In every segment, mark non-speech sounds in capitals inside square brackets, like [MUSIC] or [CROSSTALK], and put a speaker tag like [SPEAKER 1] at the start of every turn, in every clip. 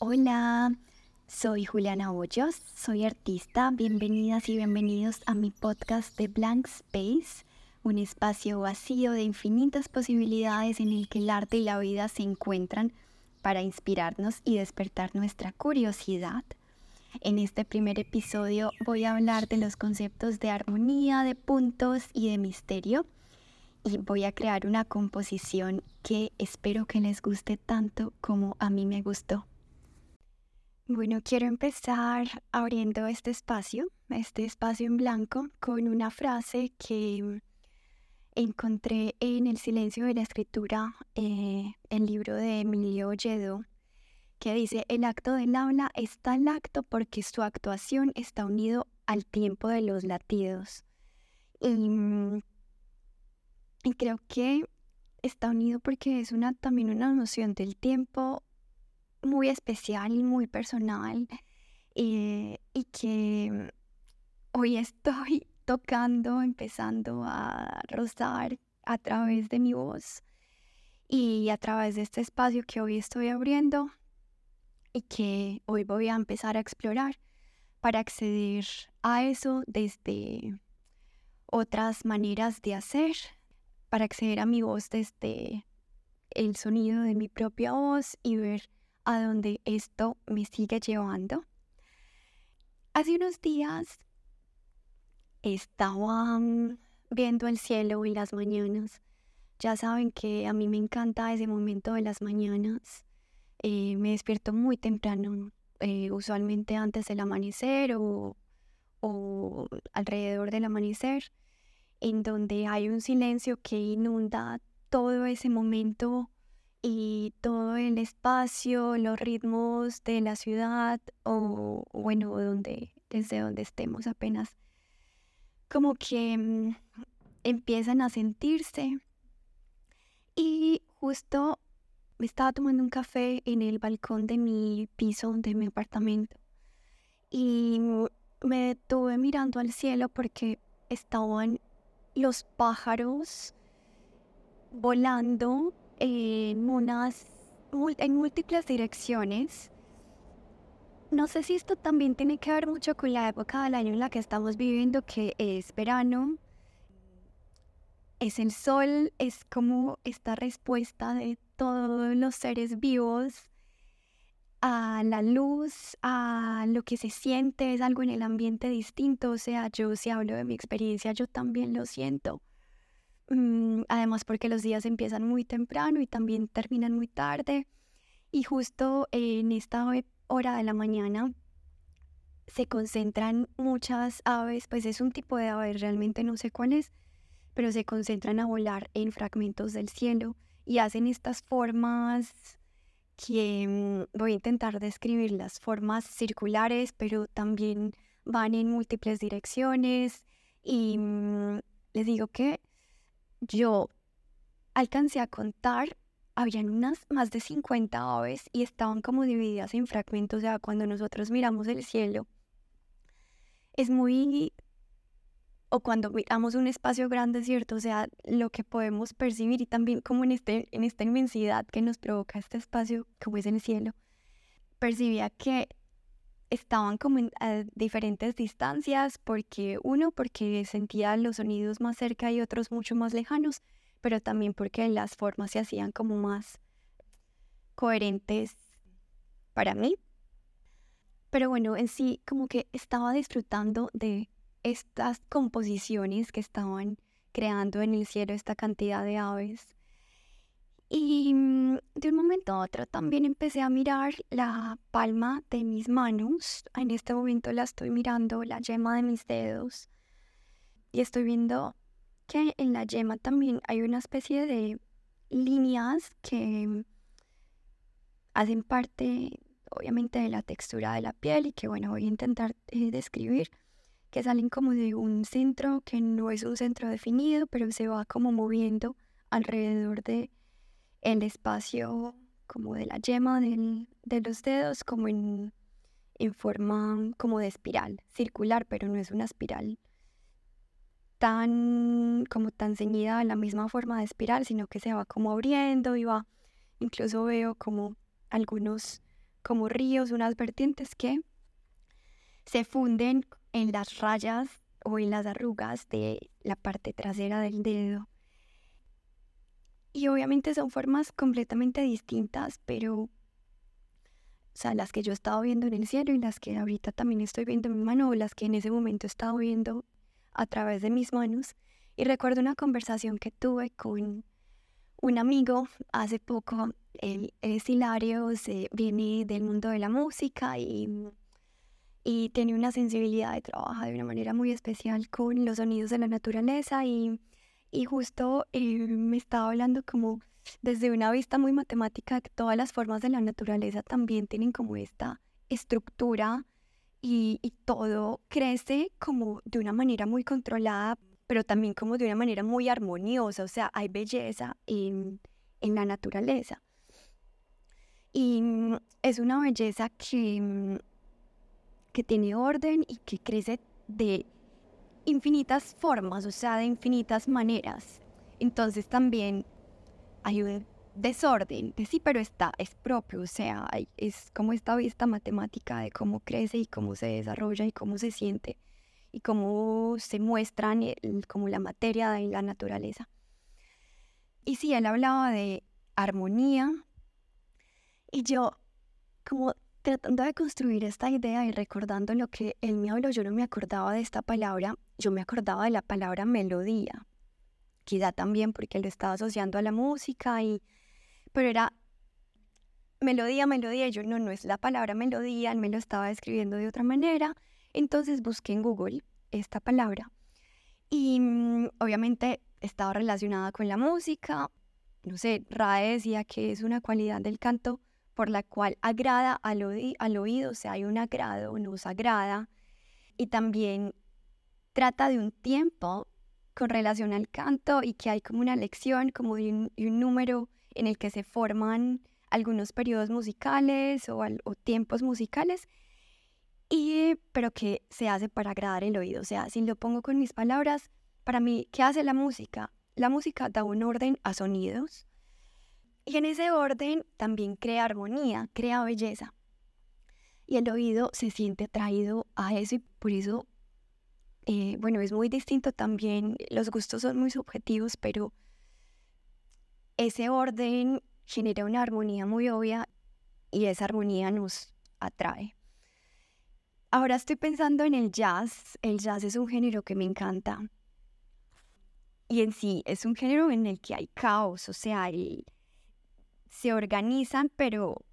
[SPEAKER 1] Hola, soy Juliana Hoyos, soy artista. Bienvenidas y bienvenidos a mi podcast de Blank Space, un espacio vacío de infinitas posibilidades en el que el arte y la vida se encuentran para inspirarnos y despertar nuestra curiosidad. En este primer episodio voy a hablar de los conceptos de armonía, de puntos y de misterio. Y voy a crear una composición que espero que les guste tanto como a mí me gustó. Bueno, quiero empezar abriendo este espacio, este espacio en blanco, con una frase que encontré en El silencio de la escritura, eh, el libro de Emilio Olledo, que dice, el acto del habla es tal acto porque su actuación está unido al tiempo de los latidos. Y, y creo que está unido porque es una, también una noción del tiempo muy especial y muy personal eh, y que hoy estoy [LAUGHS] tocando, empezando a rozar a través de mi voz y a través de este espacio que hoy estoy abriendo y que hoy voy a empezar a explorar para acceder a eso desde otras maneras de hacer, para acceder a mi voz desde el sonido de mi propia voz y ver a donde esto me sigue llevando. Hace unos días estaba viendo el cielo y las mañanas. Ya saben que a mí me encanta ese momento de las mañanas. Eh, me despierto muy temprano, eh, usualmente antes del amanecer o, o alrededor del amanecer, en donde hay un silencio que inunda todo ese momento y todo el espacio, los ritmos de la ciudad o bueno, donde, desde donde estemos apenas, como que mm, empiezan a sentirse. Y justo me estaba tomando un café en el balcón de mi piso, de mi apartamento. Y me detuve mirando al cielo porque estaban los pájaros volando en unas en múltiples direcciones. No sé si esto también tiene que ver mucho con la época del año en la que estamos viviendo, que es verano. Es el sol, es como esta respuesta de todos los seres vivos a la luz, a lo que se siente, es algo en el ambiente distinto. O sea, yo si hablo de mi experiencia, yo también lo siento. Mm, además porque los días empiezan muy temprano y también terminan muy tarde. Y justo en esta hora de la mañana se concentran muchas aves, pues es un tipo de ave, realmente no sé cuál es, pero se concentran a volar en fragmentos del cielo y hacen estas formas que mm, voy a intentar describir las formas circulares, pero también van en múltiples direcciones y mm, les digo que yo alcancé a contar, habían unas más de 50 aves y estaban como divididas en fragmentos, o sea, cuando nosotros miramos el cielo, es muy, o cuando miramos un espacio grande, ¿cierto? O sea, lo que podemos percibir y también como en, este, en esta inmensidad que nos provoca este espacio, como es el cielo, percibía que estaban como a diferentes distancias, porque uno, porque sentía los sonidos más cerca y otros mucho más lejanos, pero también porque las formas se hacían como más coherentes para mí. Pero bueno, en sí como que estaba disfrutando de estas composiciones que estaban creando en el cielo esta cantidad de aves y mm, de un momento a otro también empecé a mirar la palma de mis manos. En este momento la estoy mirando, la yema de mis dedos. Y estoy viendo que en la yema también hay una especie de líneas que hacen parte, obviamente, de la textura de la piel y que, bueno, voy a intentar eh, describir, que salen como de un centro que no es un centro definido, pero se va como moviendo alrededor de el espacio como de la yema de los dedos, como en, en forma como de espiral, circular, pero no es una espiral tan como tan ceñida a la misma forma de espiral, sino que se va como abriendo y va, incluso veo como algunos como ríos, unas vertientes que se funden en las rayas o en las arrugas de la parte trasera del dedo. Y obviamente son formas completamente distintas, pero, o sea, las que yo he estado viendo en el cielo y las que ahorita también estoy viendo en mi mano o las que en ese momento he estado viendo a través de mis manos. Y recuerdo una conversación que tuve con un amigo hace poco. Él es Hilario, se viene del mundo de la música y, y tiene una sensibilidad de trabajo de una manera muy especial con los sonidos de la naturaleza y, y justo eh, me estaba hablando como desde una vista muy matemática que todas las formas de la naturaleza también tienen como esta estructura y, y todo crece como de una manera muy controlada pero también como de una manera muy armoniosa, o sea, hay belleza en, en la naturaleza. Y mm, es una belleza que, mm, que tiene orden y que crece de infinitas formas, o sea, de infinitas maneras. Entonces también hay un desorden, sí, pero está, es propio, o sea, es como esta vista matemática de cómo crece y cómo se desarrolla y cómo se siente y cómo se muestran como la materia y la naturaleza. Y sí, él hablaba de armonía y yo como tratando de construir esta idea y recordando lo que él me habló, yo no me acordaba de esta palabra, yo me acordaba de la palabra melodía, quizá también porque lo estaba asociando a la música y pero era melodía, melodía, yo no, no es la palabra melodía, él me lo estaba describiendo de otra manera entonces busqué en Google esta palabra y mm, obviamente estaba relacionada con la música. No sé, Rae decía que es una cualidad del canto por la cual agrada al, oído, o sea, hay un agrado, nos agrada. Y también trata de un tiempo con relación al canto y que hay como una lección, como de un, número en el que se forman algunos periodos musicales o, o tiempos musicales y pero que se hace para agradar el oído. O sea, si lo pongo con mis palabras, para mí, ¿qué hace la música? La música da un orden a sonidos y en ese orden también crea armonía, crea belleza. Y el oído se siente atraído a eso y por eso, eh, bueno, es muy distinto también, los gustos son muy subjetivos, pero ese orden genera una armonía muy obvia y esa armonía nos atrae. Ahora estoy pensando en el jazz. El jazz es un género que me encanta. Y en sí es un género en el que hay caos, o sea, se organizan, pero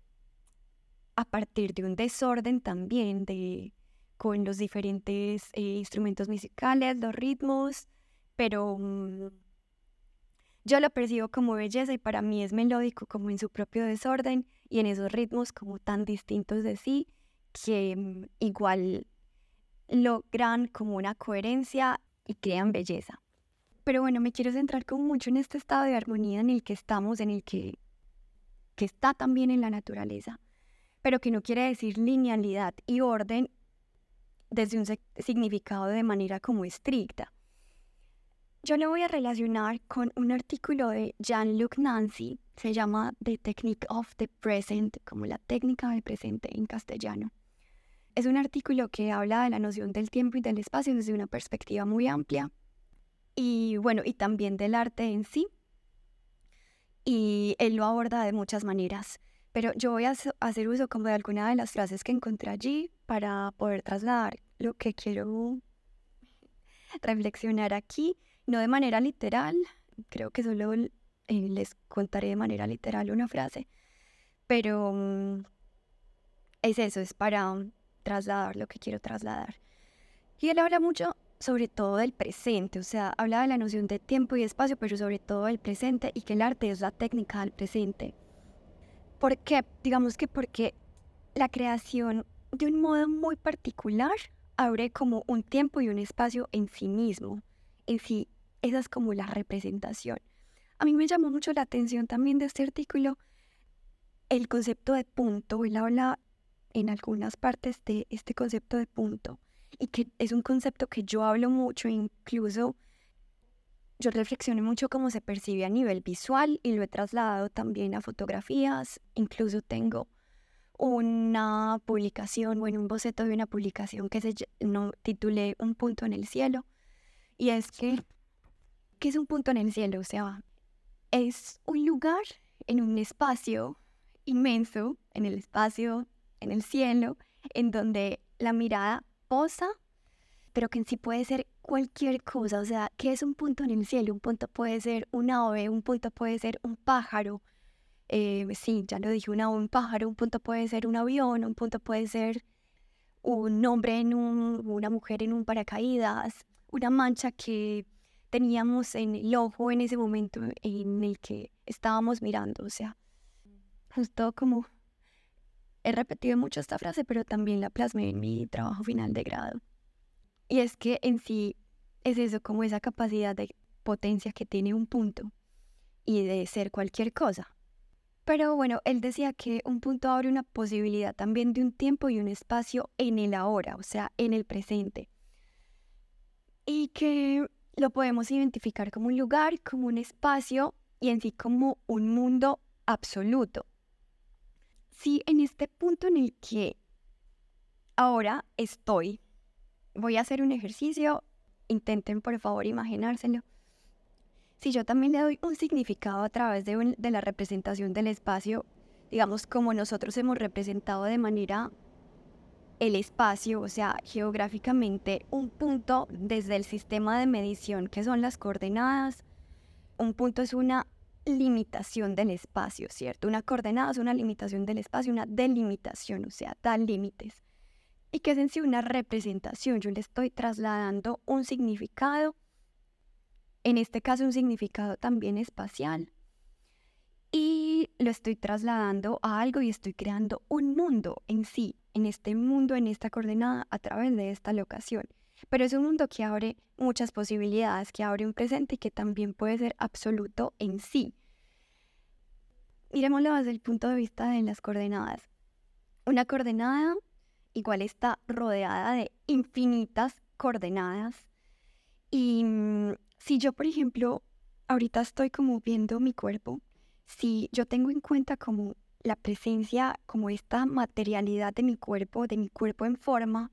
[SPEAKER 1] a partir de un desorden también, de, con los diferentes eh, instrumentos musicales, los ritmos, pero mm, yo lo percibo como belleza y para mí es melódico como en su propio desorden y en esos ritmos como tan distintos de sí que mm, igual logran como una coherencia y crean belleza. Pero bueno, me quiero centrar como mucho en este estado de armonía en el que estamos, en el que, que está también en la naturaleza, pero que no quiere decir linealidad y orden desde un significado de manera como estricta. Yo lo voy a relacionar con un artículo de Jean-Luc Nancy, se llama The Technique of the Present, como la técnica del presente en castellano. Es un artículo que habla de la noción del tiempo y del espacio desde una perspectiva muy amplia y bueno, y también del arte en sí. Y él lo aborda de muchas maneras, pero yo voy a hacer uso como de alguna de las frases que encontré allí para poder trasladar lo que quiero [LAUGHS] reflexionar aquí, no de manera literal, creo que solo eh, les contaré de manera literal una frase, pero mm, es eso, es para trasladar lo que quiero trasladar. Y él habla mucho sobre todo del presente, o sea, habla de la noción de tiempo y espacio, pero sobre todo del presente y que el arte es la técnica del presente. ¿Por qué? Digamos que porque la creación de un modo muy particular abre como un tiempo y un espacio en sí mismo. En sí, esa es como la representación. A mí me llamó mucho la atención también de este artículo el concepto de punto. Él habla en algunas partes de este concepto de punto y que es un concepto que yo hablo mucho, incluso yo reflexioné mucho cómo se percibe a nivel visual y lo he trasladado también a fotografías, incluso tengo una publicación, bueno, un boceto de una publicación que se no, titulé Un punto en el cielo. Y es que, ¿qué es un punto en el cielo? O sea, es un lugar en un espacio inmenso, en el espacio, en el cielo, en donde la mirada posa, pero que en sí puede ser cualquier cosa. O sea, ¿qué es un punto en el cielo? Un punto puede ser un ave, un punto puede ser un pájaro, eh, sí, ya lo dije, una, un pájaro, un punto puede ser un avión, un punto puede ser un hombre en un, una mujer en un paracaídas, una mancha que teníamos en el ojo en ese momento en el que estábamos mirando. O sea, justo como he repetido mucho esta frase, pero también la plasmé en mi trabajo final de grado. Y es que en sí es eso, como esa capacidad de potencia que tiene un punto y de ser cualquier cosa. Pero bueno, él decía que un punto abre una posibilidad también de un tiempo y un espacio en el ahora, o sea, en el presente. Y que lo podemos identificar como un lugar, como un espacio y en sí como un mundo absoluto. Si en este punto en el que ahora estoy, voy a hacer un ejercicio, intenten por favor imaginárselo. Si yo también le doy un significado a través de, la representación del espacio, digamos como nosotros hemos representado de manera el espacio, o sea, geográficamente un punto desde el sistema de medición que son las coordenadas, un punto es una limitación del espacio, ¿cierto? Una coordenada es una limitación del espacio, una delimitación, o sea, da límites. Y que es en sí una representación, yo le estoy trasladando un significado en este caso un significado también espacial. Y lo estoy trasladando a algo y estoy creando un mundo en sí, en este mundo, en esta coordenada, a través de esta locación. Pero es un mundo que abre muchas posibilidades, que abre un presente y que también puede ser absoluto en sí. Miremoslo desde el punto de vista de las coordenadas. Una coordenada igual está rodeada de infinitas coordenadas y mm, si yo, por ejemplo, ahorita estoy como viendo mi cuerpo, si yo tengo en cuenta como la presencia, como esta materialidad de mi cuerpo, de mi cuerpo en forma,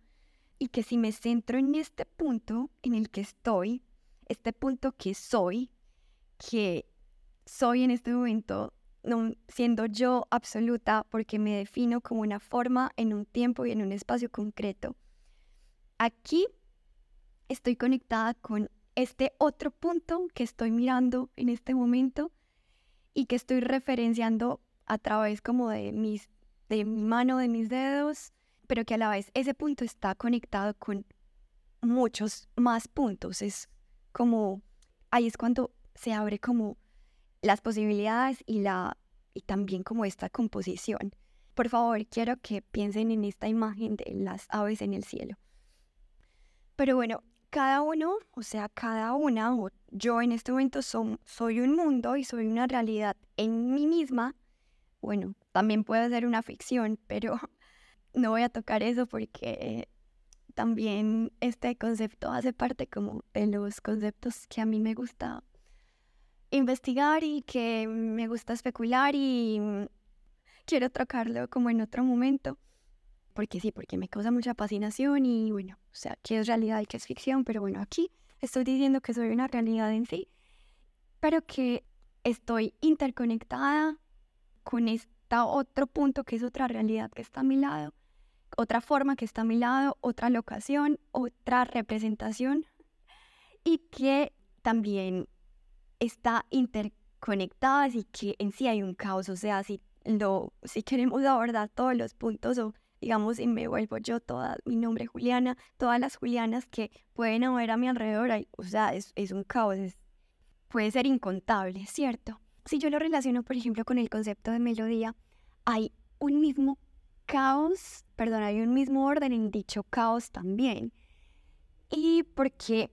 [SPEAKER 1] y que si me centro en este punto en el que estoy, este punto que soy, que soy en este momento, no, siendo yo absoluta porque me defino como una forma en un tiempo y en un espacio concreto. Aquí estoy conectada con este otro punto que estoy mirando en este momento y que estoy referenciando a través como de mis de mi mano, de mis dedos, pero que a la vez ese punto está conectado con muchos más puntos. Es como ahí es cuando se abre como las posibilidades y la y también como esta composición. Por favor, quiero que piensen en esta imagen de las aves en el cielo. Pero bueno, cada uno, o sea, cada una, o yo en este momento soy un mundo y soy una realidad en mí misma. Bueno, también puede ser una ficción, pero no voy a tocar eso porque también este concepto hace parte como de los conceptos que a mí me gusta investigar y que me gusta especular y quiero tocarlo como en otro momento porque sí, porque me causa mucha fascinación y bueno, o sea, qué es realidad y qué es ficción, pero bueno, aquí estoy diciendo que soy una realidad en sí, pero que estoy interconectada con este otro punto que es otra realidad que está a mi lado, otra forma que está a mi lado, otra locación, otra representación y que también está interconectada y que en sí hay un caos, o sea, si lo si queremos abordar todos los puntos o digamos, y me vuelvo yo toda, mi nombre Juliana, todas las Julianas que pueden haber a mi alrededor, o sea, es, un caos, puede ser incontable, ¿cierto? Si yo lo relaciono, por ejemplo, con el concepto de melodía, hay un mismo caos, perdón, hay un mismo orden en dicho caos también. Y porque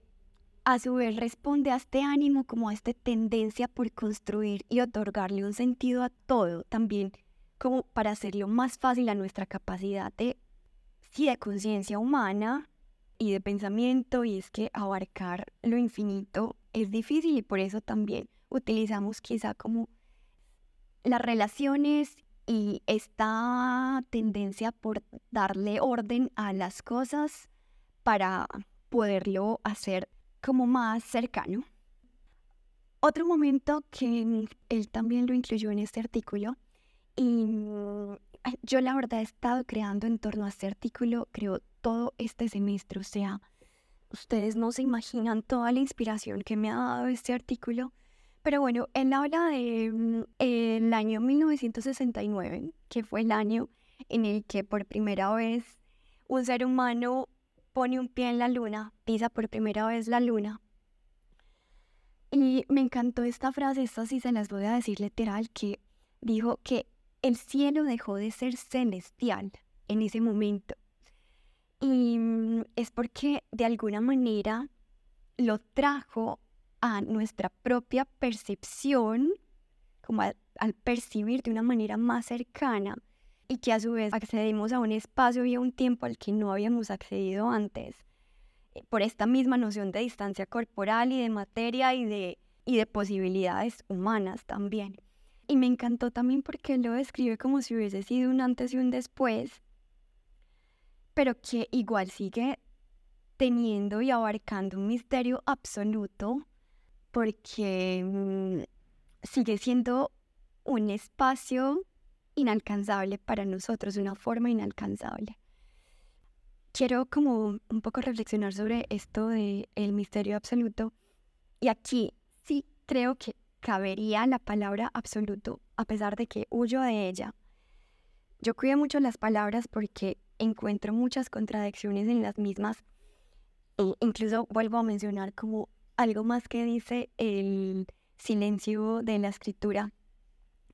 [SPEAKER 1] a su vez responde a este ánimo como a esta tendencia por construir y otorgarle un sentido a todo, también como para hacerlo más fácil a nuestra capacidad de, sí, conciencia humana y de pensamiento, y es que abarcar lo infinito es difícil y por eso también utilizamos quizá como las relaciones y esta tendencia por darle orden a las cosas para poderlo hacer como más cercano. Otro momento que él también lo incluyó en este artículo y yo la verdad he estado creando en torno a este artículo, creo, todo este semestre. O sea, ustedes no se imaginan toda la inspiración que me ha dado este artículo. Pero bueno, él habla de mm, año 1969, que fue el año en el que por primera vez un ser humano pone un pie en la luna, pisa por primera vez la luna. Y me encantó esta frase, esta sí se las voy a decir literal, que dijo que el cielo dejó de ser celestial en ese momento. Y mm, es porque de alguna manera lo trajo a nuestra propia percepción, como al percibir de una manera más cercana y que a su vez accedemos a un espacio y a un tiempo al que no habíamos accedido antes, eh, por esta misma noción de distancia corporal y de materia y de, y de posibilidades humanas también. Y me encantó también porque lo describe como si hubiese sido un antes y un después, pero que igual sigue teniendo y abarcando un misterio absoluto porque mm, sigue siendo un espacio inalcanzable para nosotros, una forma inalcanzable. Quiero como un poco reflexionar sobre esto de el misterio absoluto y aquí sí creo que cabería la palabra absoluto, a pesar de que huyo de ella. Yo cuido mucho las palabras porque encuentro muchas contradicciones en las mismas. E incluso vuelvo a mencionar como algo más que dice el silencio de la escritura,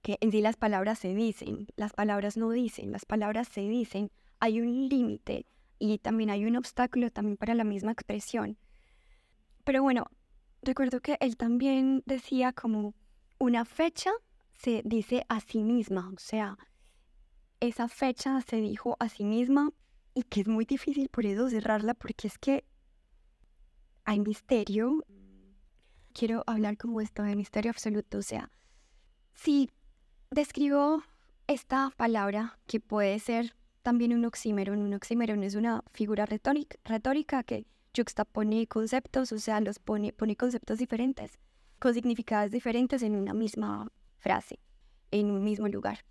[SPEAKER 1] que en sí las palabras se dicen, las palabras no dicen, las palabras se dicen, hay un límite y también hay un obstáculo también para la misma expresión. Pero bueno, recuerdo que él también decía como una fecha se dice a sí misma, o sea, esa fecha se dijo a sí misma y que es muy difícil por eso cerrarla porque es que hay misterio. Quiero hablar como esto de misterio absoluto, o sea, si describo esta palabra que puede ser también un oxímeron, un oxímeron es una figura retórica, retórica que juxtapone conceptos, o sea, los pone, pone conceptos diferentes, con significados diferentes en una misma frase, en un mismo lugar.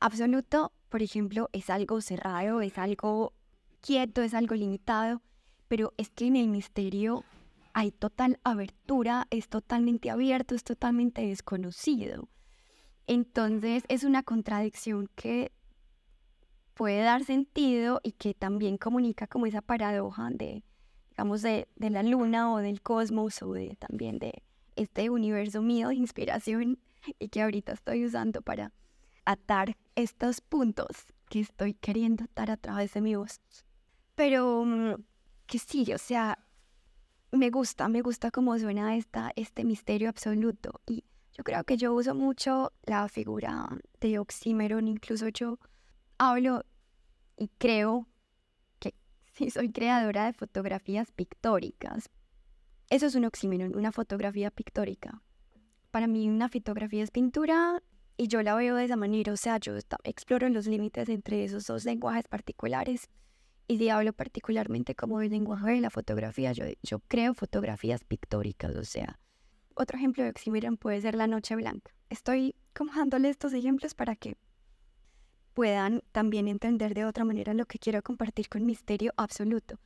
[SPEAKER 1] Absoluto, por ejemplo, es algo cerrado, es algo quieto, es algo limitado, pero es que en el misterio hay total abertura, es totalmente abierto, es totalmente desconocido. Entonces es una contradicción que puede dar sentido y que también comunica como esa paradoja de digamos, de, de, la luna o del cosmos o de, también de este universo mío de inspiración [LAUGHS] y que ahorita estoy usando para atar estos puntos que estoy queriendo atar a través de mi voz. Pero mm, que sí, o sea, me gusta, me gusta cómo suena esta, este misterio absoluto y yo creo que yo uso mucho la figura de oxímeron, incluso yo hablo y creo [LAUGHS] Sí, soy creadora de fotografías pictóricas. Eso es un oxímeno, una fotografía pictórica. Para mí una fotografía es pintura y yo la veo de esa manera, o sea, yo exploro los límites entre esos dos lenguajes particulares y si hablo particularmente como el lenguaje de la fotografía, yo, yo creo fotografías pictóricas, o sea, otro ejemplo de oxímeno puede ser la noche blanca. Estoy como dándole estos ejemplos para que puedan también entender de otra manera lo que quiero compartir con misterio absoluto.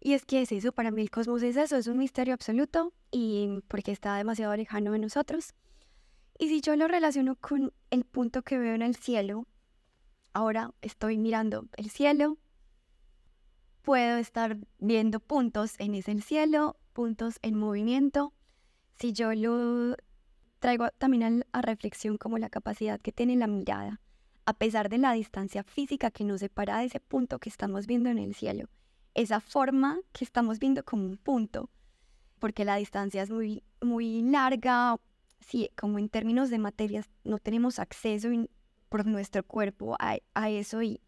[SPEAKER 1] Y es que es eso, para mí el cosmos es eso, es un misterio absoluto y porque está demasiado lejano de nosotros. Y si yo lo relaciono con el punto que veo en el cielo, ahora estoy mirando el cielo, puedo estar viendo puntos en ese cielo, puntos en movimiento. Si yo lo traigo también a, a reflexión como la capacidad que tiene la mirada a pesar de la distancia física que nos separa de ese punto que estamos viendo en el cielo, esa forma que estamos viendo como un punto, porque la distancia es muy, muy larga, sí, como en términos de materias no tenemos acceso por nuestro cuerpo a, a eso y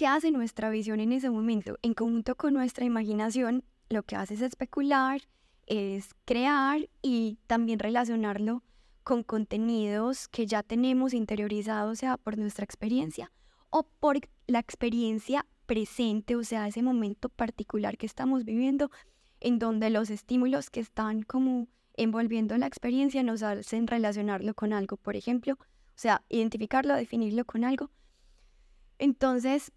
[SPEAKER 1] ¿qué hace nuestra visión en ese momento? En conjunto con nuestra imaginación, lo que hace es especular, es crear y también relacionarlo con contenidos que ya tenemos interiorizados, sea por nuestra experiencia o por la experiencia presente, o sea, ese momento particular que estamos viviendo, en donde los estímulos que están como envolviendo la experiencia nos hacen relacionarlo con algo, por ejemplo, o sea, identificarlo, definirlo con algo. Entonces,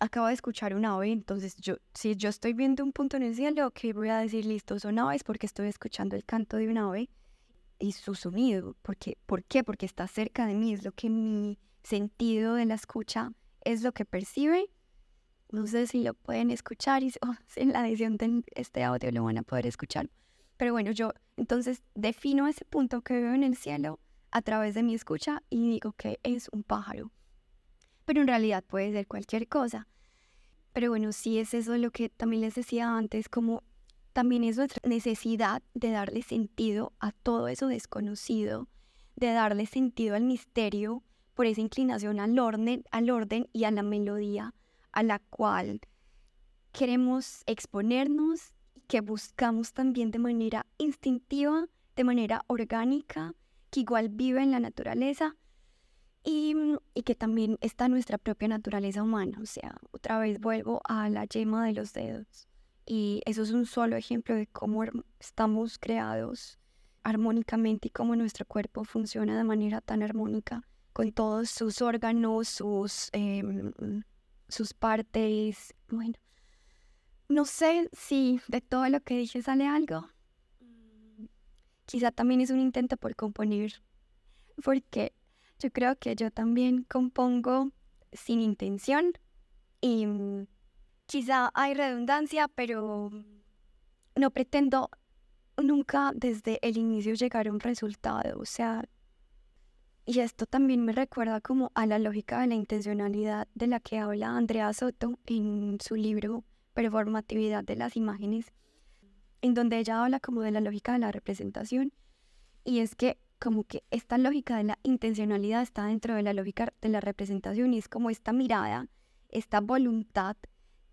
[SPEAKER 1] acabo de escuchar una ave, entonces yo, si yo estoy viendo un punto en el cielo, que voy a decir, listo, son aves porque estoy escuchando el canto de una ave y su sonido. Porque, ¿Por qué? Porque está cerca de mí, es lo que mi sentido de la escucha es lo que percibe. No sé si lo pueden escuchar y [LAUGHS] oh, en la edición de este audio lo van a poder escuchar. Pero bueno, yo entonces defino ese punto que veo en el cielo a través de mi escucha y digo que es un pájaro pero en realidad puede ser cualquier cosa. Pero bueno, sí es eso lo que también les decía antes, como también es nuestra necesidad de darle sentido a todo eso desconocido, de darle sentido al misterio por esa inclinación al orden, al orden y a la melodía a la cual queremos exponernos y que buscamos también de manera instintiva, de manera orgánica, que igual vive en la naturaleza, Mm, y, que también está nuestra propia naturaleza humana. O sea, otra vez vuelvo a la yema de los dedos. Y eso es un solo ejemplo de cómo estamos creados armónicamente y cómo nuestro cuerpo funciona de manera tan armónica con todos sus órganos, sus, em, sus partes. Bueno, no sé si de todo lo que dije sale algo. Quizá también es un intento por componer, porque yo creo que yo también compongo sin intención y mm, quizá hay redundancia, pero no pretendo nunca desde el inicio llegar a un resultado. O sea, y esto también me recuerda como a la lógica de la intencionalidad de la que habla Andrea Soto en su libro Performatividad de las imágenes, en donde ella habla como de la lógica de la representación. Y es que como que esta lógica de la intencionalidad está dentro de la lógica de la representación y es como esta mirada, esta voluntad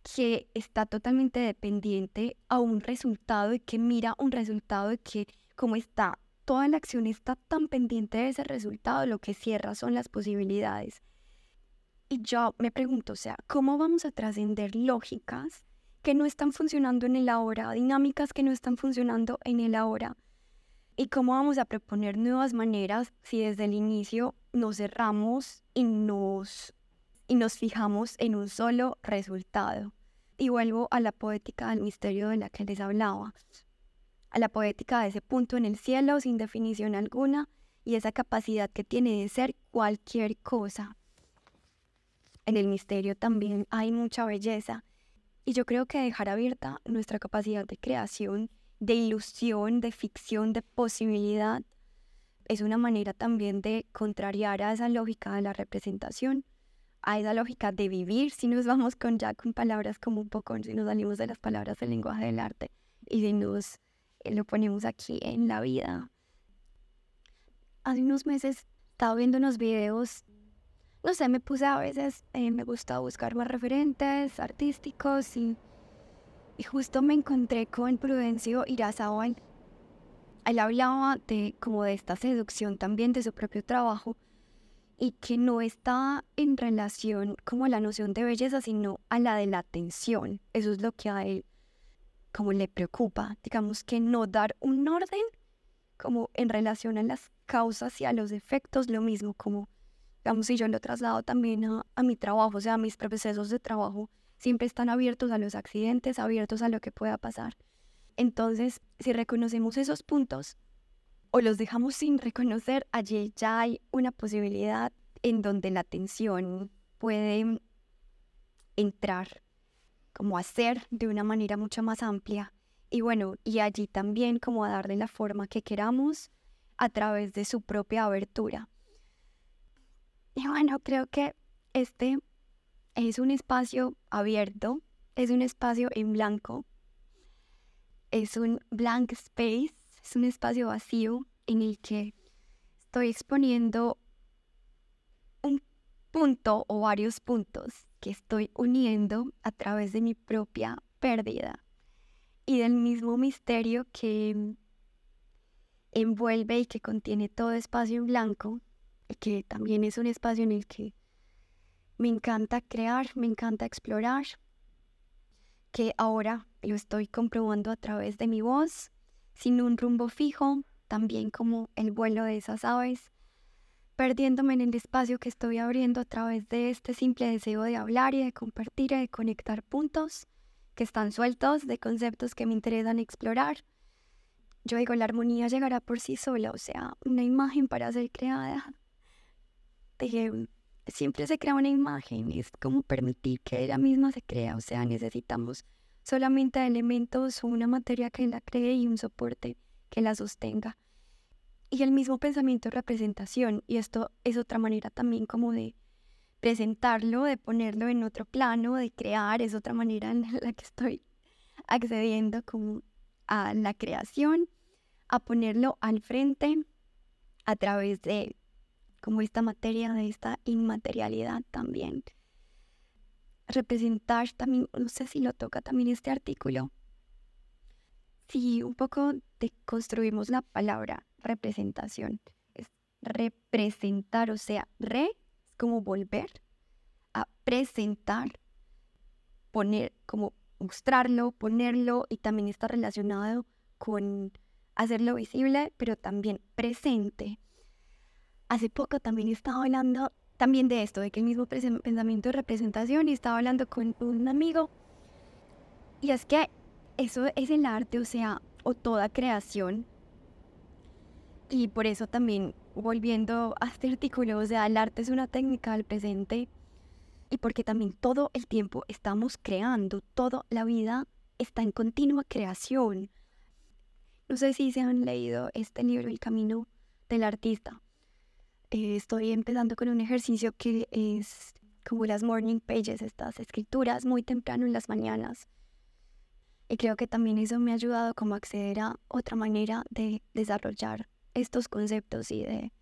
[SPEAKER 1] que está totalmente dependiente a un resultado y que mira un resultado y que como está, toda la acción está tan pendiente de ese resultado, lo que cierra son las posibilidades. Y yo me pregunto, o sea, ¿cómo vamos a trascender lógicas que no están funcionando en el ahora, dinámicas que no están funcionando en el ahora? ¿Y cómo vamos a proponer nuevas maneras si desde el inicio nos cerramos y nos, y nos fijamos en un solo resultado? Y vuelvo a la poética del misterio de la que les hablaba, a la poética de ese punto en el cielo sin definición alguna y esa capacidad que tiene de ser cualquier cosa. En el misterio también hay mucha belleza y yo creo que dejar abierta nuestra capacidad de creación de ilusión, de ficción, de posibilidad. Es una manera también de contrariar a esa lógica de la representación, a esa lógica de vivir, si nos vamos con ya con palabras como un poco, si nos salimos de las palabras del lenguaje del arte y si nos eh, lo ponemos aquí en la vida. Hace unos meses estaba viendo unos videos, no sé, me puse a veces, eh, me gusta buscar más referentes artísticos y y justo me encontré con Prudencio Irazábal. Él hablaba de como de esta seducción también de su propio trabajo y que no está en relación como a la noción de belleza, sino a la de la atención. Eso es lo que a él como le preocupa. Digamos que no dar un orden como en relación a las causas y a los efectos, lo mismo como, digamos, si yo lo traslado también a, a mi trabajo, o sea, a mis procesos de trabajo, siempre están abiertos a los accidentes, abiertos a lo que pueda pasar. Entonces, si reconocemos esos puntos o los dejamos sin reconocer, allí ya hay una posibilidad en donde la atención puede entrar, como hacer de una manera mucho más amplia. Y bueno, y allí también como a darle la forma que queramos a través de su propia abertura. Y bueno, creo que este es un espacio abierto, es un espacio en blanco, es un blank space, es un espacio vacío en el que estoy exponiendo un punto o varios puntos que estoy uniendo a través de mi propia pérdida y del mismo misterio que envuelve y que contiene todo espacio en blanco, que también es un espacio en el que me encanta crear, me encanta explorar, que ahora lo estoy comprobando a través de mi voz, sin un rumbo fijo, también como el vuelo de esas aves, perdiéndome en el espacio que estoy abriendo a través de este simple deseo de hablar y de compartir y de conectar puntos que están sueltos de conceptos que me interesan explorar. Yo digo, la armonía llegará por sí sola, o sea, una imagen para ser creada. Dije, siempre se crea una imagen, es como permitir que ella misma se crea, o sea, necesitamos solamente elementos una materia que la cree y un soporte que la sostenga. Y el mismo pensamiento de representación, y esto es otra manera también como de presentarlo, de ponerlo en otro plano, de crear, es otra manera en la que estoy accediendo como a la creación, a ponerlo al frente a través de como esta materia, de esta inmaterialidad también. Representar también, no sé si lo toca también este artículo, si un poco deconstruimos la palabra representación, es representar, o sea, re es como volver a presentar, poner, como mostrarlo, ponerlo y también está relacionado con hacerlo visible, pero también presente. Hace poco también estaba hablando también de esto, de que el mismo pensamiento de representación y estaba hablando con un amigo y es que eso es el arte, o sea, o toda creación. Y por eso también, volviendo a este artículo, o sea, el arte es una técnica del presente y porque también todo el tiempo estamos creando, toda la vida está en continua creación. No sé si se han leído este libro, El Camino del Artista. Eh, estoy empezando con un ejercicio que es como las morning pages, estas escrituras muy temprano en las mañanas y creo que también eso me ha ayudado como a acceder a otra manera de desarrollar estos conceptos y de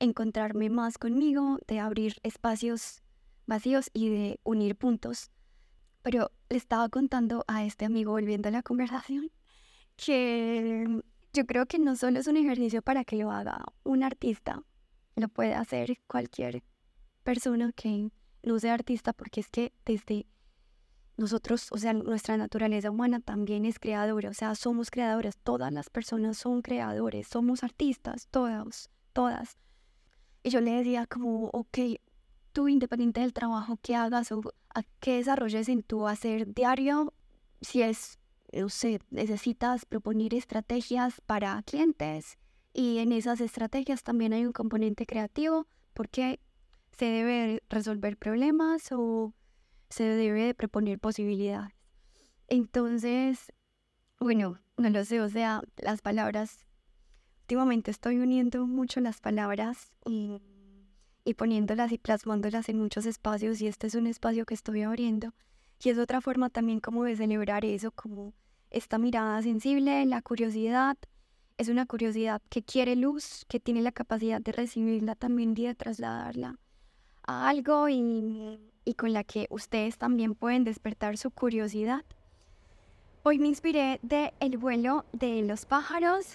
[SPEAKER 1] encontrarme más conmigo, de abrir espacios vacíos y de unir puntos. Pero le estaba contando a este amigo, volviendo a la conversación, que yo creo que no solo es un ejercicio para que lo haga un artista, lo puede hacer cualquier persona que no sea artista, porque es que desde nosotros, o sea, nuestra naturaleza humana también es creadora, o sea, somos creadores, todas las personas son creadores, somos artistas, todos, todas. Y yo le decía como, ok, tú independiente del trabajo que hagas o a qué desarrolles en tu hacer diario, si es, no sé, necesitas proponer estrategias para clientes y en esas estrategias también hay un componente creativo porque se debe resolver problemas o se debe de proponer posibilidades. Entonces, bueno, no lo sé, o sea, las palabras, últimamente estoy uniendo mucho las palabras y, y poniéndolas y plasmándolas en muchos espacios y este es un espacio que estoy abriendo y es otra forma también como de celebrar eso, como esta mirada sensible, la curiosidad, es una curiosidad que quiere luz, que tiene la capacidad de recibirla también y de trasladarla a algo y y con la que ustedes también pueden despertar su curiosidad. Hoy me inspiré de el vuelo de los pájaros,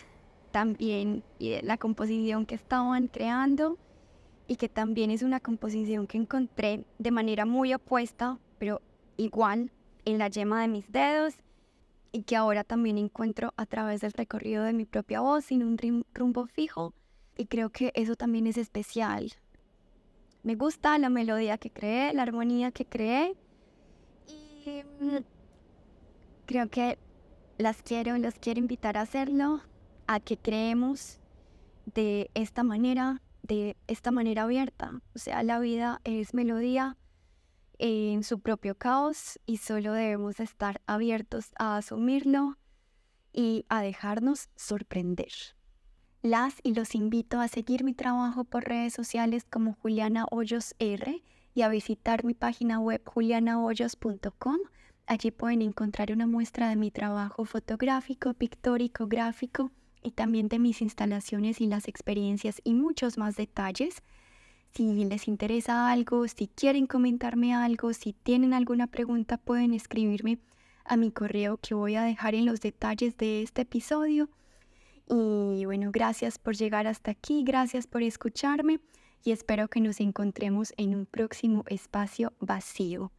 [SPEAKER 1] también y de la composición que estaban creando y que también es una composición que encontré de manera muy opuesta, pero igual en la yema de mis dedos y que ahora también encuentro a través del recorrido de mi propia voz sin un rumbo fijo y creo que eso también es especial me gusta la melodía que creé, la armonía que creé. Y mm, creo que las quiero, los quiero invitar a hacerlo, a que creemos de esta manera, de esta manera abierta. O sea, la vida es melodía en su propio caos y solo debemos estar abiertos a asumirlo y a dejarnos sorprender. Las y los invito a seguir mi trabajo por redes sociales como Juliana Hoyos R y a visitar mi página web julianahoyos.com. Allí pueden encontrar una muestra de mi trabajo fotográfico, pictórico, gráfico y también de mis instalaciones y las experiencias y muchos más detalles. Si les interesa algo, si quieren comentarme algo, si tienen alguna pregunta, pueden escribirme a mi correo que voy a dejar en los detalles de este episodio Y bueno, gracias por llegar hasta aquí, gracias por escucharme y espero que nos encontremos en un próximo espacio vacío.